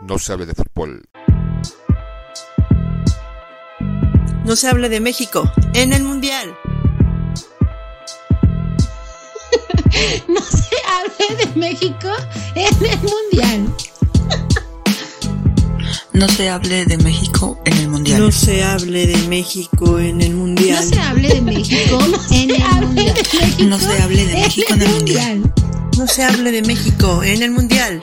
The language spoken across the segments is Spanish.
no se hable de fútbol. No se hable de México en el Mundial. no se hable de México en el Mundial. No se hable de México en el Mundial. No se hable de México en el Mundial. No se hable de México en el Mundial. No se hable de México en el Mundial. No se hable de México en el Mundial.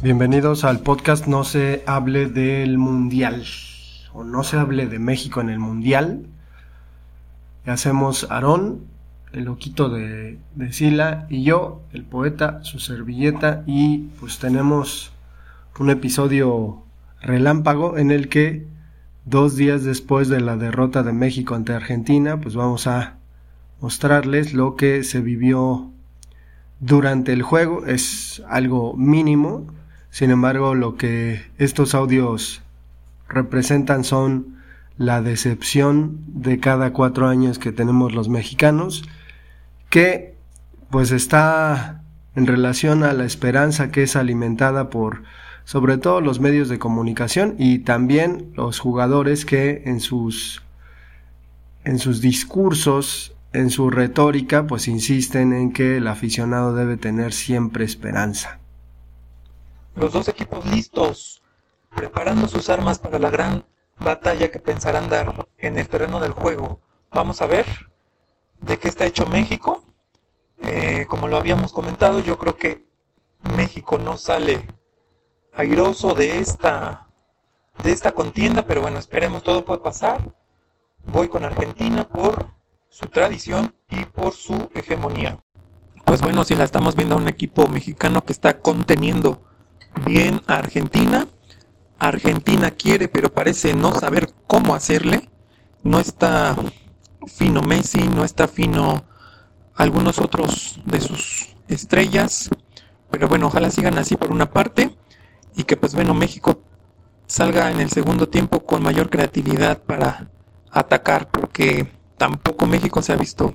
Bienvenidos al podcast No se hable del Mundial o No se hable de México en el Mundial. Hacemos Aarón, el loquito de, de Sila y yo, el poeta, su servilleta y pues tenemos un episodio relámpago en el que dos días después de la derrota de México ante Argentina pues vamos a mostrarles lo que se vivió durante el juego. Es algo mínimo, sin embargo, lo que estos audios representan son la decepción de cada cuatro años que tenemos los mexicanos, que pues está en relación a la esperanza que es alimentada por sobre todo los medios de comunicación y también los jugadores que en sus en sus discursos, en su retórica, pues insisten en que el aficionado debe tener siempre esperanza. Los dos equipos listos, preparando sus armas para la gran batalla que pensarán dar en el terreno del juego. Vamos a ver de qué está hecho México. Eh, como lo habíamos comentado, yo creo que México no sale airoso de esta, de esta contienda, pero bueno, esperemos, todo puede pasar. Voy con Argentina por su tradición y por su hegemonía. Pues bueno, si la estamos viendo a un equipo mexicano que está conteniendo bien a Argentina. Argentina quiere, pero parece no saber cómo hacerle. No está fino Messi, no está fino algunos otros de sus estrellas. Pero bueno, ojalá sigan así por una parte y que pues bueno, México salga en el segundo tiempo con mayor creatividad para atacar, porque tampoco México se ha visto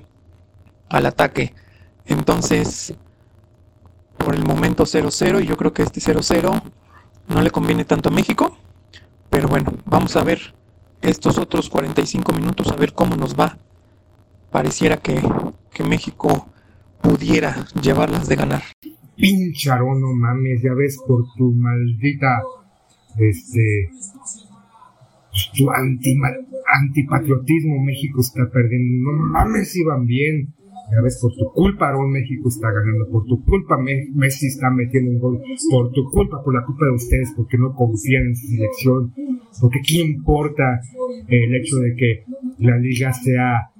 al ataque. Entonces, por el momento 0-0 y yo creo que este 0-0 no le conviene tanto a México. Pero bueno, vamos a ver estos otros 45 minutos a ver cómo nos va. Pareciera que, que México pudiera llevarlas de ganar. Pincharo, no mames, ya ves por tu maldita, este, tu anti, antipatriotismo México está perdiendo. No mames, iban bien. Ya ves, por tu culpa, Aarón México está ganando. Por tu culpa, Messi está metiendo un gol. Por tu culpa, por la culpa de ustedes, porque no confían en su selección. Porque ¿qué importa el hecho de que la liga sea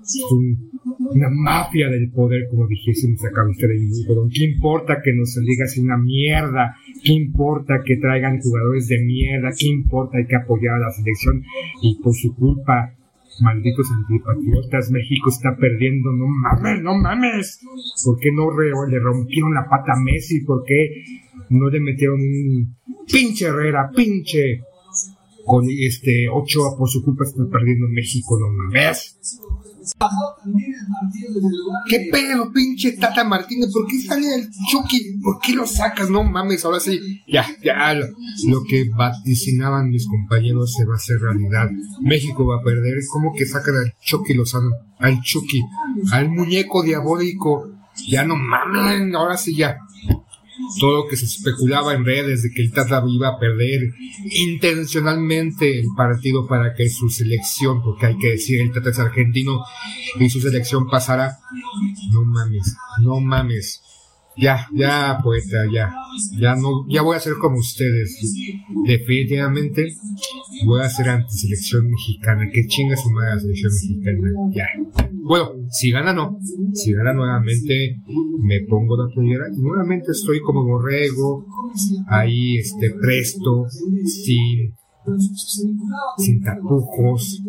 una mafia del poder, como dijésemos acá ustedes? ¿Qué importa que nuestra liga sea una mierda? ¿Qué importa que traigan jugadores de mierda? ¿Qué importa? Hay que apoyar a la selección. Y por su culpa, Malditos antipatriotas, México está perdiendo, no mames, no mames. ¿Por qué no le rompieron la pata a Messi? ¿Por qué no le metieron un pinche Herrera, pinche? Con este Ochoa por su culpa está perdiendo México, no mames. ¿Qué pedo, pinche Tata Martínez? ¿Por qué sale el Chucky? ¿Por qué lo sacas? No mames, ahora sí. Ya, ya, lo, lo, que vaticinaban mis compañeros se va a hacer realidad. México va a perder. ¿Cómo que sacan al Chucky Lozano? Al Chucky, al muñeco diabólico. Ya no mames, ahora sí ya todo lo que se especulaba en redes de que el Tata iba a perder intencionalmente el partido para que su selección, porque hay que decir, el Tata es argentino y su selección pasara. No mames, no mames. Ya, ya, poeta, ya. Ya no, ya voy a ser como ustedes. Definitivamente voy a ser antiselección mexicana. Que chinga su madre la selección mexicana. Ya. Bueno, si gana no. Si gana nuevamente me pongo la playera y nuevamente estoy como borrego, ahí este presto, sin sin tapujos,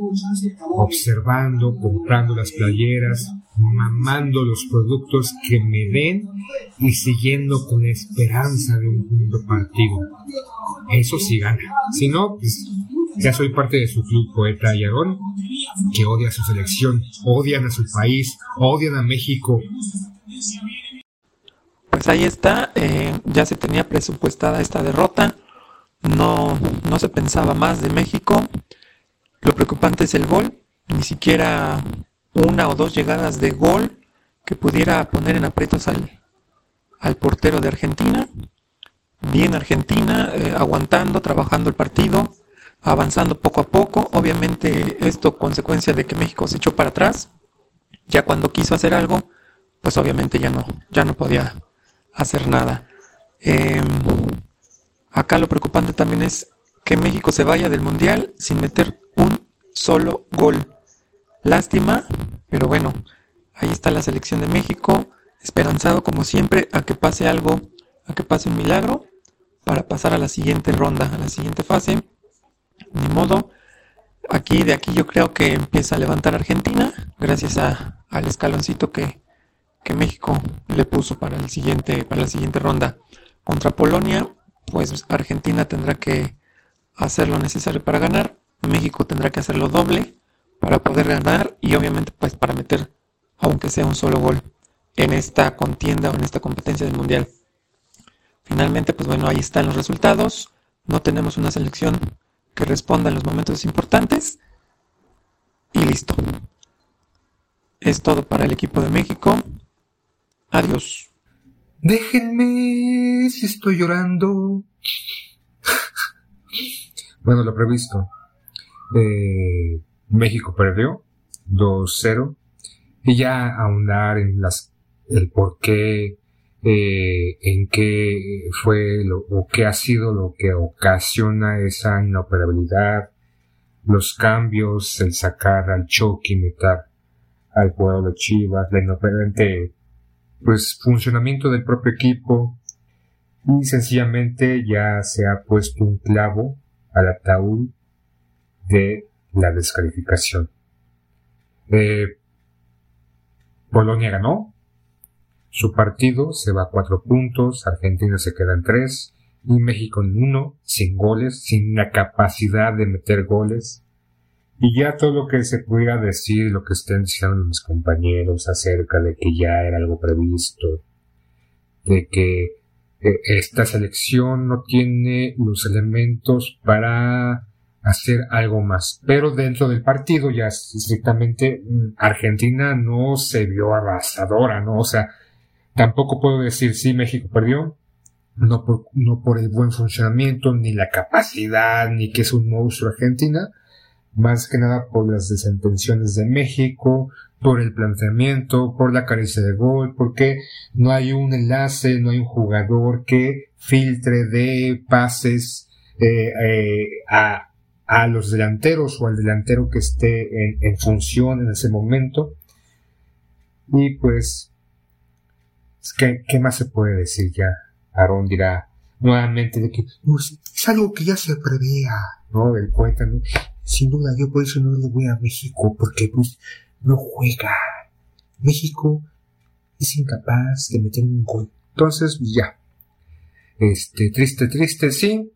observando, comprando las playeras, mamando los productos que me den y siguiendo con esperanza de un punto partido. Eso sí gana. Si no, pues ya soy parte de su club poeta y que odia a su selección, odian a su país, odian a México. Pues ahí está, eh, ya se tenía presupuestada esta derrota, no, no se pensaba más de México. Lo preocupante es el gol, ni siquiera una o dos llegadas de gol que pudiera poner en aprietos al, al portero de Argentina. Bien Argentina, eh, aguantando, trabajando el partido, avanzando poco a poco. Obviamente esto consecuencia de que México se echó para atrás. Ya cuando quiso hacer algo, pues obviamente ya no, ya no podía hacer nada. Em, acá lo preocupante también es que México se vaya del Mundial sin meter un solo gol. Lástima, pero bueno, ahí está la selección de México, esperanzado como siempre a que pase algo, a que pase un milagro para pasar a la siguiente ronda, a la siguiente fase. Ni modo. Aquí, de aquí yo creo que empieza a levantar Argentina, gracias al escaloncito que, que México le puso para, el siguiente, para la siguiente ronda. Contra Polonia, pues Argentina tendrá que hacer lo necesario para ganar. México tendrá que hacer lo doble para poder ganar y obviamente pues para meter aunque sea un solo gol en esta contienda o en esta competencia del mundial. Finalmente pues bueno ahí están los resultados. No tenemos una selección que responda en los momentos importantes. Y listo. Es todo para el equipo de México. Adiós. Déjenme si estoy llorando. bueno, lo previsto. Eh, México perdió 2-0. Y ya ahondar en las, el por qué eh, en qué fue lo, o qué ha sido lo que ocasiona esa inoperabilidad, los cambios, el sacar al Chucky, meter al jugador de Chivas, la inoperante pues funcionamiento del propio equipo y sencillamente ya se ha puesto un clavo al ataúd de la descalificación. Eh, Polonia ganó, su partido se va a cuatro puntos, Argentina se queda en tres y México en uno, sin goles, sin la capacidad de meter goles. Y ya todo lo que se pudiera decir, lo que estén diciendo mis compañeros acerca de que ya era algo previsto, de que eh, esta selección no tiene los elementos para hacer algo más. Pero dentro del partido, ya estrictamente, mm, Argentina no se vio arrasadora, ¿no? O sea, Tampoco puedo decir si México perdió, no por, no por el buen funcionamiento, ni la capacidad, ni que es un monstruo Argentina, más que nada por las desentenciones de México, por el planteamiento, por la carencia de gol, porque no hay un enlace, no hay un jugador que filtre de pases eh, eh, a, a, los delanteros o al delantero que esté en, en función en ese momento. Y pues ¿Qué, ¿Qué, más se puede decir ya? Aarón dirá nuevamente de que pues, es algo que ya se prevea, ¿no? El poeta, ¿no? Sin duda, yo por eso no le voy a México, porque pues no juega. México es incapaz de meter un gol. Entonces, ya. Este, triste, triste, sí.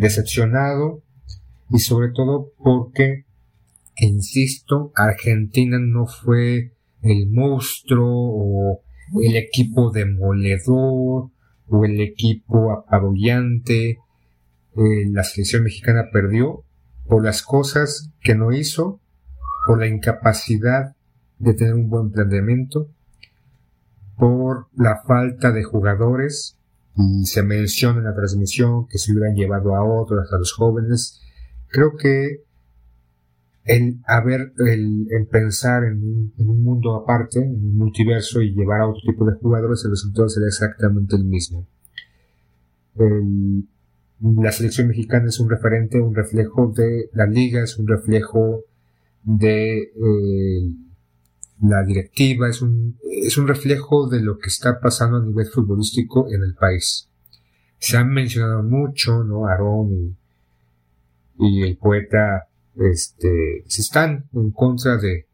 Decepcionado. Y sobre todo porque, insisto, Argentina no fue el monstruo o el equipo demoledor o el equipo apabullante. Eh, la selección mexicana perdió por las cosas que no hizo, por la incapacidad de tener un buen planteamiento, por la falta de jugadores, y se menciona en la transmisión que se hubieran llevado a otros, a los jóvenes. Creo que el haber, el, pensar en un, mundo aparte, en un multiverso y llevar a otro tipo de jugadores, el resultado será exactamente el mismo. La selección mexicana es un referente, un reflejo de la liga, es un reflejo de eh, la directiva, es un, es un reflejo de lo que está pasando a nivel futbolístico en el país. Se han mencionado mucho, ¿no? Aarón y el poeta este, si están en contra de,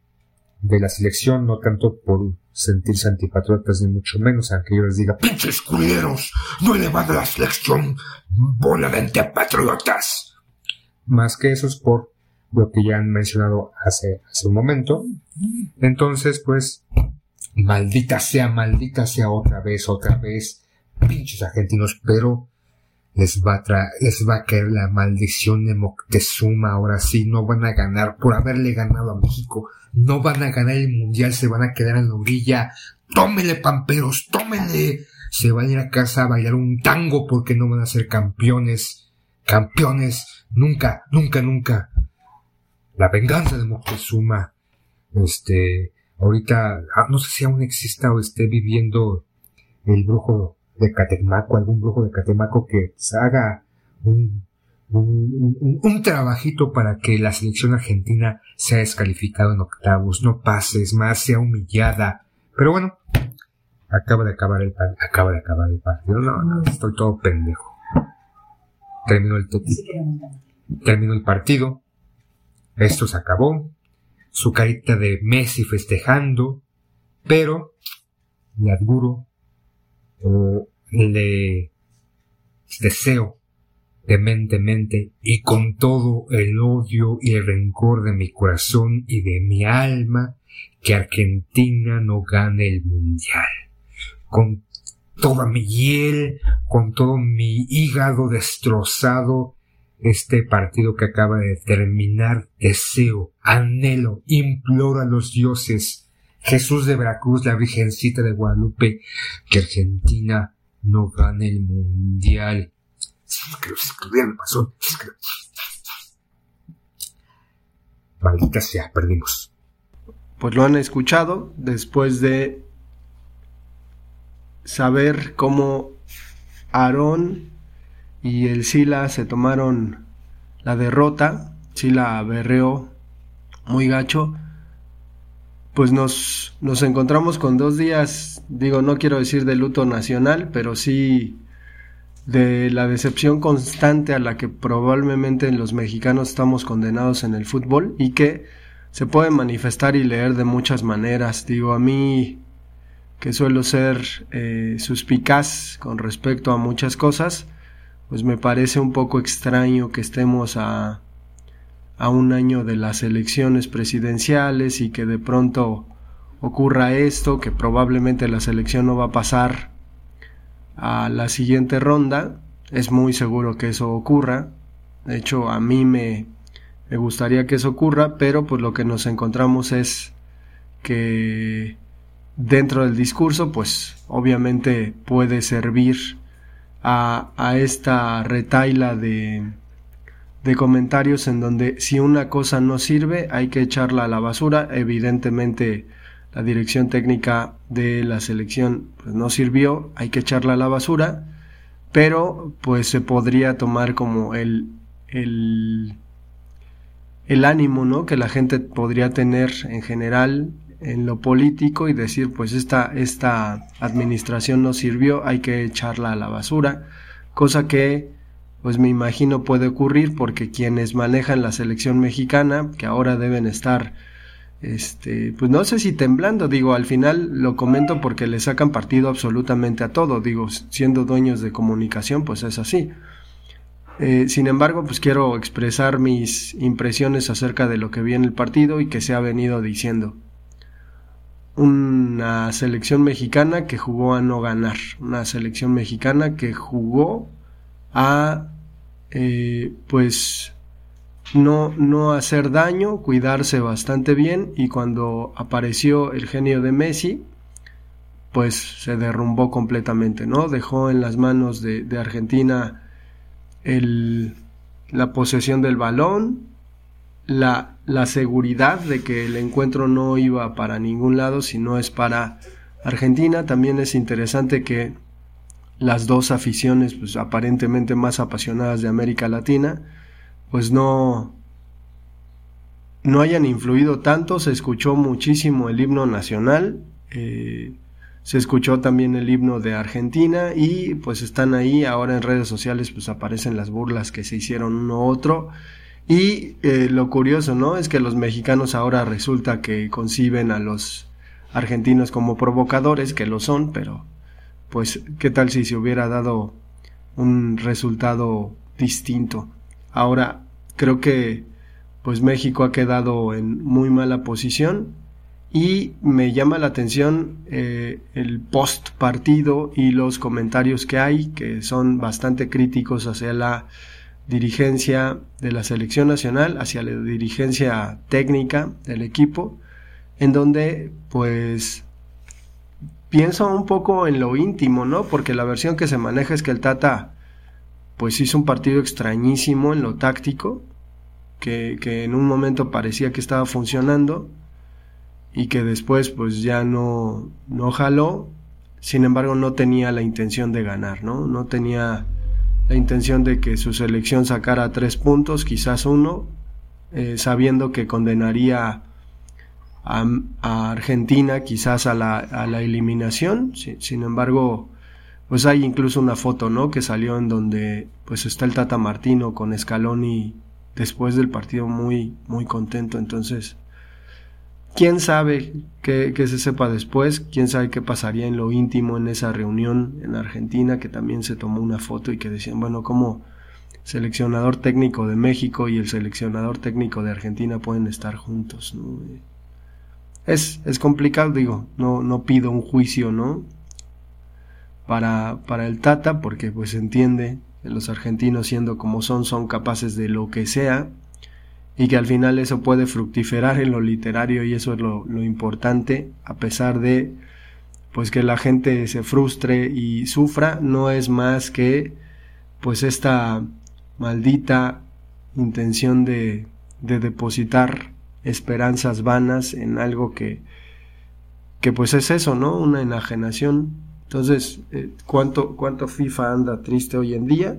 de la selección, no tanto por sentirse antipatriotas ni mucho menos, aunque yo les diga, pinches culeros, no le van a la selección, bola de antipatriotas. Más que eso es por lo que ya han mencionado hace, hace un momento. Entonces, pues, maldita sea, maldita sea otra vez, otra vez, pinches argentinos, pero les va a traer, les va a caer la maldición de Moctezuma, ahora sí, no van a ganar por haberle ganado a México, no van a ganar el mundial, se van a quedar en la orilla, tómenle pamperos, tómenle, se van a ir a casa a bailar un tango porque no van a ser campeones, campeones, nunca, nunca, nunca. La venganza de Moctezuma, este, ahorita, ah, no sé si aún exista o esté viviendo el brujo de Catemaco, algún brujo de Catemaco que haga un, un, un, trabajito para que la selección argentina sea descalificada en octavos, no pases más, sea humillada. Pero bueno, acaba de acabar el acaba de acabar el partido. No, no, estoy todo pendejo. Terminó el terminó el partido. Esto se acabó. Su carita de Messi festejando. Pero le adjuro le deseo dementemente y con todo el odio y el rencor de mi corazón y de mi alma que Argentina no gane el mundial. Con toda mi hiel, con todo mi hígado destrozado, este partido que acaba de terminar, deseo, anhelo, imploro a los dioses Jesús de Veracruz, la Virgencita de Guadalupe, que Argentina no gane el mundial. Maldita sea, perdimos. Pues lo han escuchado después de saber cómo Aarón y el Sila se tomaron la derrota. Sila berreó muy gacho pues nos, nos encontramos con dos días, digo, no quiero decir de luto nacional, pero sí de la decepción constante a la que probablemente los mexicanos estamos condenados en el fútbol y que se puede manifestar y leer de muchas maneras. Digo, a mí que suelo ser eh, suspicaz con respecto a muchas cosas, pues me parece un poco extraño que estemos a a un año de las elecciones presidenciales y que de pronto ocurra esto, que probablemente la selección no va a pasar a la siguiente ronda, es muy seguro que eso ocurra. De hecho, a mí me, me gustaría que eso ocurra, pero pues lo que nos encontramos es que dentro del discurso, pues obviamente puede servir a, a esta retaila de, de comentarios en donde si una cosa no sirve hay que echarla a la basura. Evidentemente la dirección técnica de la selección pues, no sirvió, hay que echarla a la basura, pero pues se podría tomar como el, el, el ánimo ¿no? que la gente podría tener en general en lo político y decir pues esta, esta administración no sirvió, hay que echarla a la basura, cosa que pues me imagino puede ocurrir porque quienes manejan la selección mexicana, que ahora deben estar, este, pues no sé si temblando, digo, al final lo comento porque le sacan partido absolutamente a todo, digo, siendo dueños de comunicación, pues es así. Eh, sin embargo, pues quiero expresar mis impresiones acerca de lo que vi en el partido y que se ha venido diciendo. Una selección mexicana que jugó a no ganar, una selección mexicana que jugó a eh, pues no, no hacer daño, cuidarse bastante bien y cuando apareció el genio de Messi, pues se derrumbó completamente, ¿no? Dejó en las manos de, Argentina el, la posesión del balón, la, la, seguridad de que el encuentro no iba para ningún lado, sino es para Argentina. También es interesante que las dos aficiones pues aparentemente más apasionadas de América Latina pues no no hayan influido tanto se escuchó muchísimo el himno nacional eh, se escuchó también el himno de Argentina y pues están ahí ahora en redes sociales pues aparecen las burlas que se hicieron uno otro Y eh, lo curioso, ¿no? Es que los mexicanos ahora resulta que conciben a los argentinos como provocadores, que lo son, pero pues qué tal si se hubiera dado un resultado distinto. Ahora creo que pues México ha quedado en muy mala posición y me llama la atención eh, el post partido y los comentarios que hay que son bastante críticos hacia la dirigencia de la selección nacional, hacia la dirigencia técnica del equipo, en donde pues pienso un poco en lo íntimo, ¿no? Porque la versión que se maneja es que el Tata pues hizo un partido extrañísimo en lo táctico, que, que en un momento parecía que estaba funcionando y que después pues ya no, no jaló, sin embargo no tenía la intención de ganar, ¿no? No tenía la intención de que su selección sacara tres puntos, quizás uno, eh, sabiendo que condenaría a, Argentina quizás a la, a la eliminación. sin embargo, pues hay incluso una foto, ¿no? Que salió en donde pues está el Tata Martino con Scaloni después del partido muy, muy contento. Entonces, quién sabe qué, se sepa después, quién sabe qué pasaría en lo íntimo en esa reunión en Argentina, que también se tomó una foto y que decían, bueno, ¿cómo seleccionador técnico de México y el seleccionador técnico de Argentina pueden estar juntos? ¿no? Es, es complicado, digo, no, no pido un juicio, ¿no? Para, para el Tata, porque pues entiende los argentinos siendo como son, son capaces de lo que sea, y que al final eso puede fructiferar en lo literario y eso es lo, importante, a pesar de pues que la gente se frustre y sufra, no es más que pues esta maldita intención de, de depositar esperanzas vanas en algo que, que pues es eso, ¿no? Una enajenación. Entonces, eh, ¿cuánto, ¿cuánto FIFA anda triste hoy en día?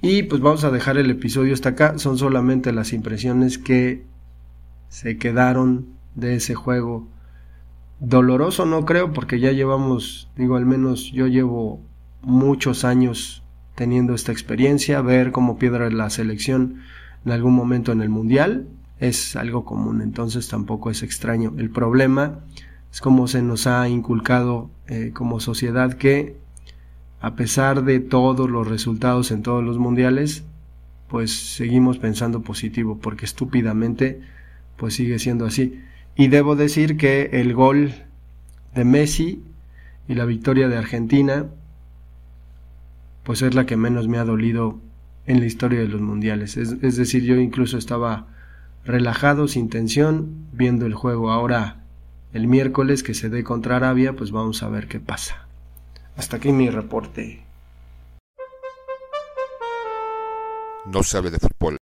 Y pues vamos a dejar el episodio hasta acá. Son solamente las impresiones que se quedaron de ese juego. Doloroso no creo porque ya llevamos, digo al menos yo llevo muchos años teniendo esta experiencia, ver cómo piedra la selección en algún momento en el mundial es algo común, entonces tampoco es extraño. El problema es como se nos ha inculcado eh, como sociedad que a pesar de todos los resultados en todos los mundiales, pues seguimos pensando positivo, porque estúpidamente pues sigue siendo así. Y debo decir que el gol de Messi y la victoria de Argentina, pues es la que menos me ha dolido en la historia de los mundiales. Es, es decir, yo incluso estaba relajado, sin tensión, viendo el juego. Ahora, el miércoles que se dé contra Arabia, pues vamos a ver qué pasa. Hasta aquí mi reporte. No sabe de fútbol.